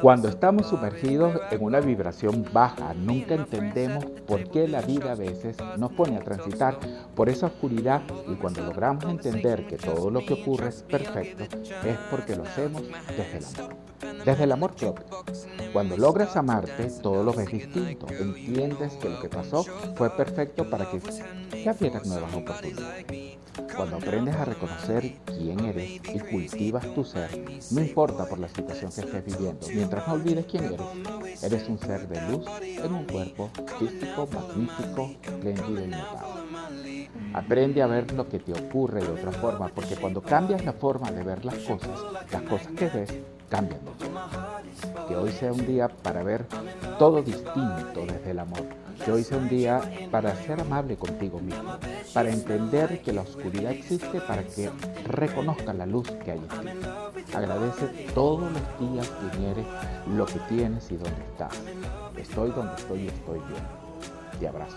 Cuando estamos sumergidos en una vibración baja, nunca entendemos por qué la vida a veces nos pone a transitar por esa oscuridad y cuando logramos entender que todo lo que ocurre es perfecto, es porque lo hacemos desde el amor. Desde el amor propio. Cuando logras amarte, todo lo ves distinto. Entiendes que lo que pasó fue perfecto para que se abrieran nuevas oportunidades. Cuando aprendes a reconocer quién eres y cultivas tu ser, no importa por la situación que estés viviendo, mientras no olvides quién eres, eres un ser de luz en un cuerpo físico, magnífico, espléndido y notable. Aprende a ver lo que te ocurre de otra forma, porque cuando cambias la forma de ver las cosas, las cosas que ves cambian. Que hoy sea un día para ver todo distinto desde el amor. Que hoy sea un día para ser amable contigo mismo, para entender que la oscuridad existe, para que reconozcas la luz que hay en ti. Agradece todos los días quién eres, lo que tienes y dónde estás. Estoy donde estoy y estoy bien. Te abrazo.